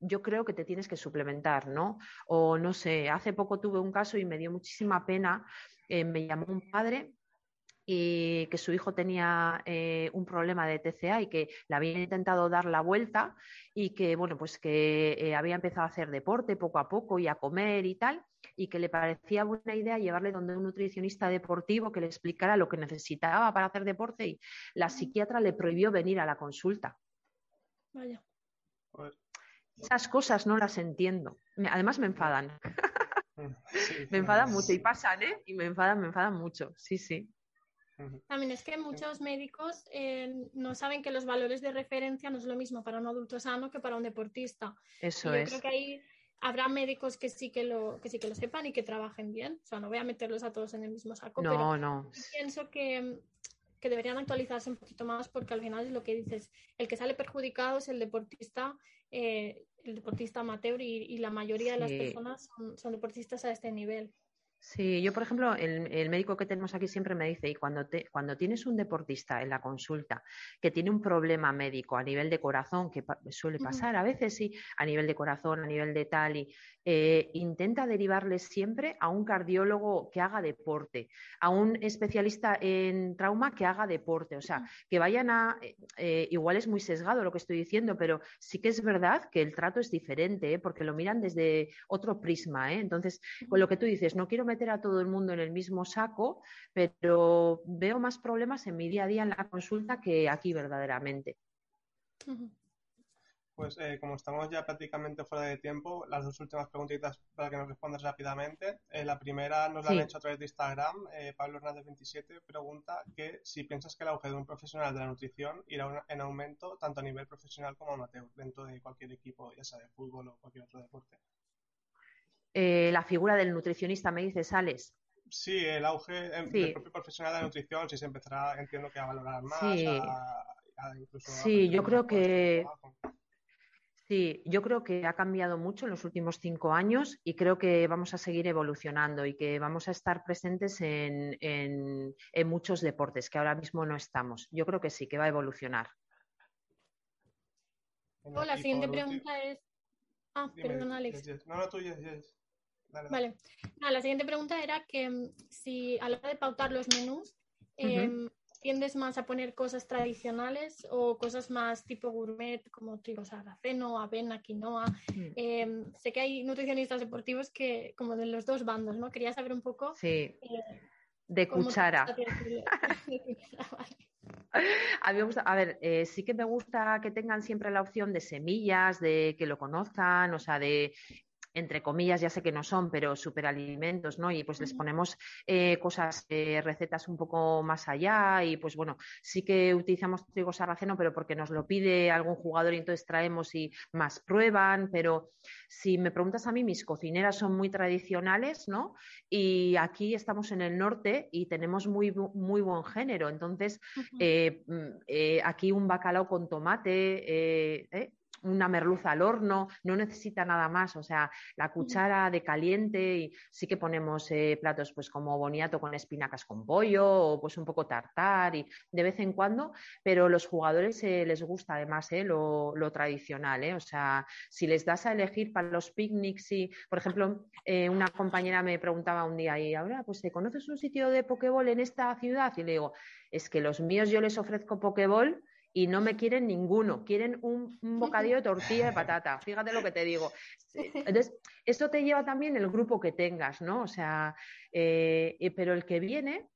yo creo que te tienes que suplementar, ¿no? O no sé, hace poco tuve un caso y me dio muchísima pena, eh, me llamó un padre y que su hijo tenía eh, un problema de TCA y que le habían intentado dar la vuelta y que, bueno, pues que eh, había empezado a hacer deporte poco a poco y a comer y tal, y que le parecía buena idea llevarle donde un nutricionista deportivo que le explicara lo que necesitaba para hacer deporte y la psiquiatra le prohibió venir a la consulta. Vaya. Esas cosas no las entiendo. Además me enfadan. me enfadan mucho y pasan, ¿eh? Y me enfadan, me enfadan mucho. Sí, sí. También es que muchos médicos eh, no saben que los valores de referencia no es lo mismo para un adulto sano que para un deportista. Eso yo es. Creo que ahí habrá médicos que sí que lo que sí que lo sepan y que trabajen bien. O sea, no voy a meterlos a todos en el mismo saco. No, pero no. Pienso que, que deberían actualizarse un poquito más porque al final es lo que dices. El que sale perjudicado es el deportista, eh, el deportista amateur y, y la mayoría de las personas son, son deportistas a este nivel. Sí, yo, por ejemplo, el, el médico que tenemos aquí siempre me dice, y cuando, te, cuando tienes un deportista en la consulta que tiene un problema médico a nivel de corazón, que pa- suele pasar a veces, sí, a nivel de corazón, a nivel de tal, y eh, intenta derivarles siempre a un cardiólogo que haga deporte, a un especialista en trauma que haga deporte, o sea, que vayan a, eh, eh, igual es muy sesgado lo que estoy diciendo, pero sí que es verdad que el trato es diferente, ¿eh? porque lo miran desde otro prisma. Entonces, con lo que tú dices, no quiero meter a todo el mundo en el mismo saco, pero veo más problemas en mi día a día en la consulta que aquí verdaderamente. Pues eh, como estamos ya prácticamente fuera de tiempo, las dos últimas preguntitas para que nos respondas rápidamente. Eh, la primera nos la Sí. han hecho a través de Instagram. Eh, Pablo Hernández 27 pregunta que si piensas que el auge de un profesional de la nutrición irá en aumento tanto a nivel profesional como amateur dentro de cualquier equipo, ya sea de fútbol o cualquier otro deporte. Eh, la figura del nutricionista, me dice, Sales. Sí, el auge Sí. del propio profesional de la nutrición, si se empezará, entiendo que a valorar más, Sí. a, a incluso a Sí, yo creo que- trabajo. Sí, yo creo que ha cambiado mucho en los últimos cinco años y creo que vamos a seguir evolucionando y que vamos a estar presentes en, en- en muchos deportes que ahora mismo no estamos. Yo creo que sí, que va a evolucionar. Oh, la siguiente último- pregunta es. Ah, dime, perdón, yes, Alex. yes. No, no, tú, yes, yes. Dale, dale. Vale. La siguiente pregunta era que mm, si a la hora de pautar los menús, ¿tiendes más a poner cosas tradicionales o cosas más tipo gourmet como trigo sarraceno, avena, quinoa? Mm. Em, sé que hay nutricionistas deportivos que, como de los dos bandos, ¿no? Quería saber un poco Sí, eh, de cuchara. A mí me gusta, a ver, eh, sí que me gusta que tengan siempre la opción de semillas, de que lo conozcan, o sea, de entre comillas, ya sé que no son, pero superalimentos, ¿no? Y pues les ponemos eh, cosas, eh, recetas un poco más allá y pues bueno, sí que utilizamos trigo sarraceno, pero porque nos lo pide algún jugador y entonces traemos y más prueban, pero si me preguntas a mí, mis cocineras son muy tradicionales, ¿no? Y aquí estamos en el norte y tenemos muy, muy buen género, entonces eh, mm, eh, aquí un bacalao con tomate. Una merluza al horno, no necesita nada más, o sea, la cuchara de caliente y sí que ponemos eh, platos pues como boniato con espinacas con pollo o pues un poco tartar y de vez en cuando, pero los jugadores eh, les gusta además eh, lo, lo tradicional, eh, o sea, si les das a elegir para los picnics y, por ejemplo, eh, una compañera me preguntaba un día y ahora, pues, ¿te conoces un sitio de pokeball en esta ciudad? Y le digo, es que los míos yo les ofrezco pokeball y no me quieren ninguno, quieren un, un bocadillo de tortilla de patata, fíjate lo que te digo. Entonces, esto te lleva también el grupo que tengas, ¿no? O sea, eh, eh, pero el que viene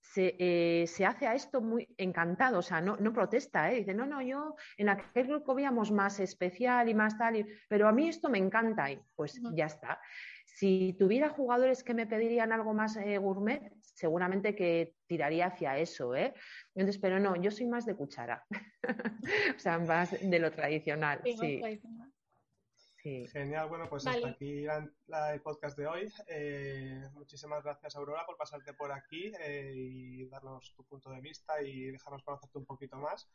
se, eh, se hace a esto muy encantado, o sea, no, no protesta, ¿eh? Dice, no, no, yo en aquel grupo veíamos más especial y más tal, y- pero a mí esto me encanta y pues ya está. Si tuviera jugadores que me pedirían algo más eh, gourmet, seguramente que tiraría hacia eso, ¿eh? Entonces, pero no, yo soy más de cuchara, o sea, más de lo tradicional, Sí, más sí, tradicional. sí. Genial, bueno, pues Vale. hasta aquí la- la- el podcast de hoy. Eh, muchísimas gracias, Aurora, por pasarte por aquí eh, y darnos tu punto de vista y dejarnos conocerte un poquito más.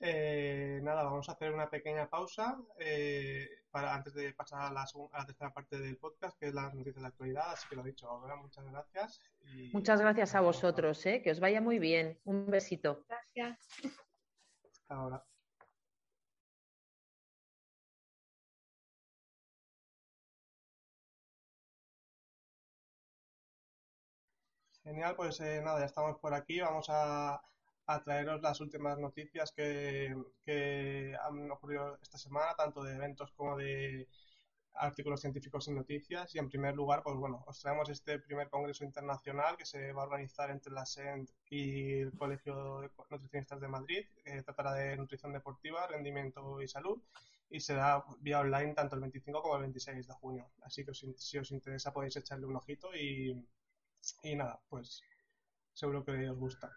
Eh, nada, vamos a hacer una pequeña pausa eh, para antes de pasar a la, a la tercera parte del podcast, que es las noticias de actualidad. Así que lo dicho, Aurora, muchas gracias. y- Muchas gracias a vosotros, ¿eh? que os vaya muy bien. Un besito. Gracias. Hasta ahora. Genial, pues eh, nada, ya estamos por aquí. Vamos a, a traeros las últimas noticias que, que han ocurrido esta semana, tanto de eventos como de artículos científicos y noticias. Y en primer lugar, pues bueno, os traemos este primer congreso internacional que se va a organizar entre la SEND y el Colegio de Nutricionistas de Madrid. que tratará de nutrición deportiva, rendimiento y salud. Y será vía online tanto el 25 como el 26 de junio. Así que si os interesa podéis echarle un ojito y, y nada, pues seguro que os gusta.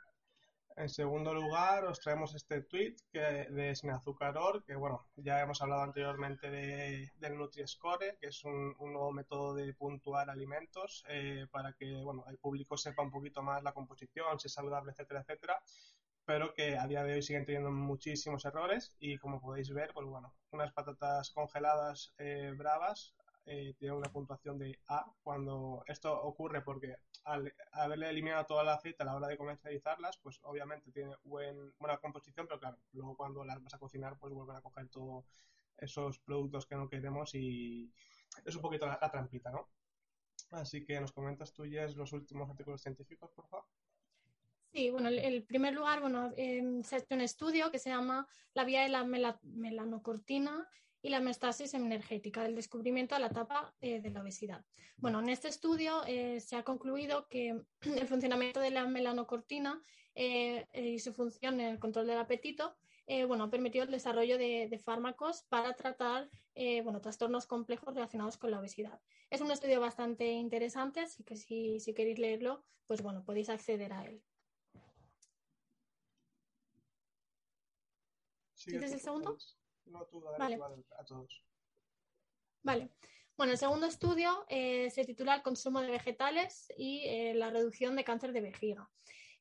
En segundo lugar, os traemos este tweet que, de Sneazucaror, que bueno, ya hemos hablado anteriormente de, del Nutri-Score, que es un, nuevo método de puntuar alimentos eh, para que bueno, el público sepa un poquito más la composición, si es saludable, etcétera, etcétera, pero que a día de hoy siguen teniendo muchísimos errores y como podéis ver, pues bueno, unas patatas congeladas eh, bravas eh, tienen una puntuación de A cuando esto ocurre porque al haberle eliminado todo el aceite a la hora de comercializarlas, pues obviamente tiene buen, buena composición, pero claro, luego cuando las vas a cocinar, pues vuelven a coger todos esos productos que no queremos y es un poquito la, trampita, ¿no? Así que nos comentas tú, Jess, los últimos artículos científicos, por favor. Sí, bueno, en primer lugar, bueno, eh, se ha hecho un estudio que se llama La vía de la melanocortina y la mestasis energética, del descubrimiento a la etapa eh, de la obesidad. Bueno, en este estudio eh, se ha concluido que el funcionamiento de la melanocortina eh, y su función en el control del apetito bueno, ha permitido el desarrollo de, fármacos para tratar bueno, trastornos complejos relacionados con la obesidad. Es un estudio bastante interesante, así que si, si queréis leerlo, pues bueno, podéis acceder a él. ¿Tienes el segundo? Vale. a todos. Vale. Bueno, el segundo estudio eh, se titula El consumo de vegetales y eh, la reducción de cáncer de vejiga.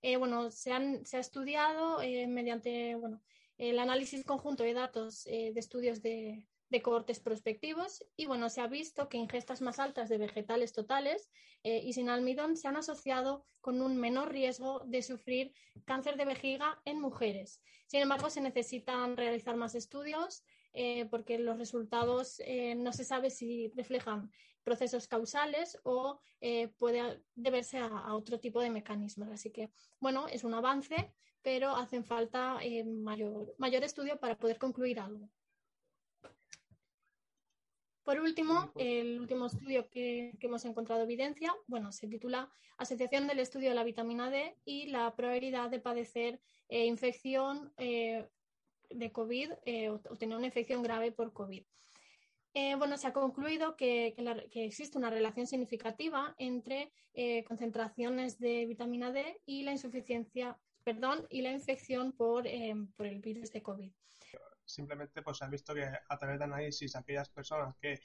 Eh, bueno, se, se, ha estudiado mediante bueno, el análisis conjunto de datos de estudios de, de cohortes prospectivos y bueno, se ha visto que ingestas más altas de vegetales totales y sin almidón se han asociado con un menor riesgo de sufrir cáncer de vejiga en mujeres. Sin embargo, se necesitan realizar más estudios eh, porque los resultados eh, no se sabe si reflejan procesos causales o eh, puede deberse a, otro tipo de mecanismos. Así que, bueno, es un avance, pero hacen falta mayor, mayor estudio para poder concluir algo. Por último, el último estudio que, que, hemos encontrado evidencia, bueno, se titula Asociación del estudio de la vitamina D y la probabilidad de padecer eh, infección eh, de COVID eh, o, tener una infección grave por COVID. bueno, se ha concluido que, existe una relación significativa entre concentraciones de vitamina D y la insuficiencia, perdón, y la infección por, por el virus de COVID simplemente pues se ha visto que a través de análisis aquellas personas que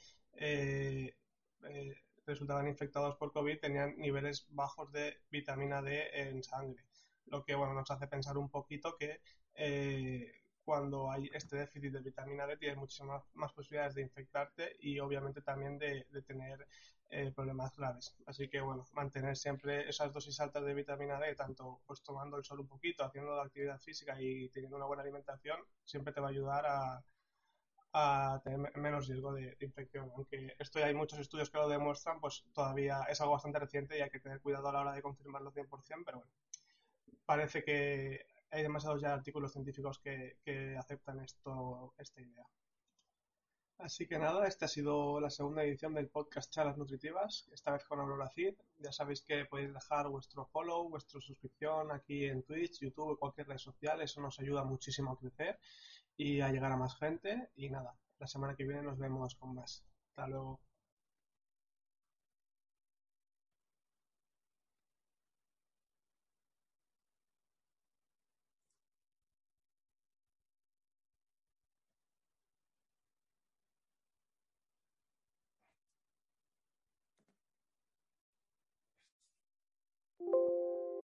resultaban infectados por COVID tenían niveles bajos de vitamina D en sangre. Lo que bueno, nos hace pensar un poquito que eh, cuando hay este déficit de vitamina D tienes muchísimas más posibilidades de infectarte y obviamente también de, tener eh, problemas graves. Así que bueno, mantener siempre esas dosis altas de vitamina D, tanto pues tomando el sol un poquito, haciendo la actividad física y teniendo una buena alimentación, siempre te va a ayudar a, a tener menos riesgo de, infección. Aunque esto ya hay muchos estudios que lo demuestran, pues todavía es algo bastante reciente y hay que tener cuidado a la hora de confirmarlo 100%, pero bueno, parece que hay demasiados ya artículos científicos que, aceptan esto, esta idea. Así que nada, esta ha sido la segunda edición del podcast Charlas Nutritivas, esta vez con Aurora Cid. Ya sabéis que podéis dejar vuestro follow, vuestra suscripción aquí en Twitch, YouTube, cualquier red social, eso nos ayuda muchísimo a crecer y a llegar a más gente. Y nada, la semana que viene nos vemos con más. Hasta luego.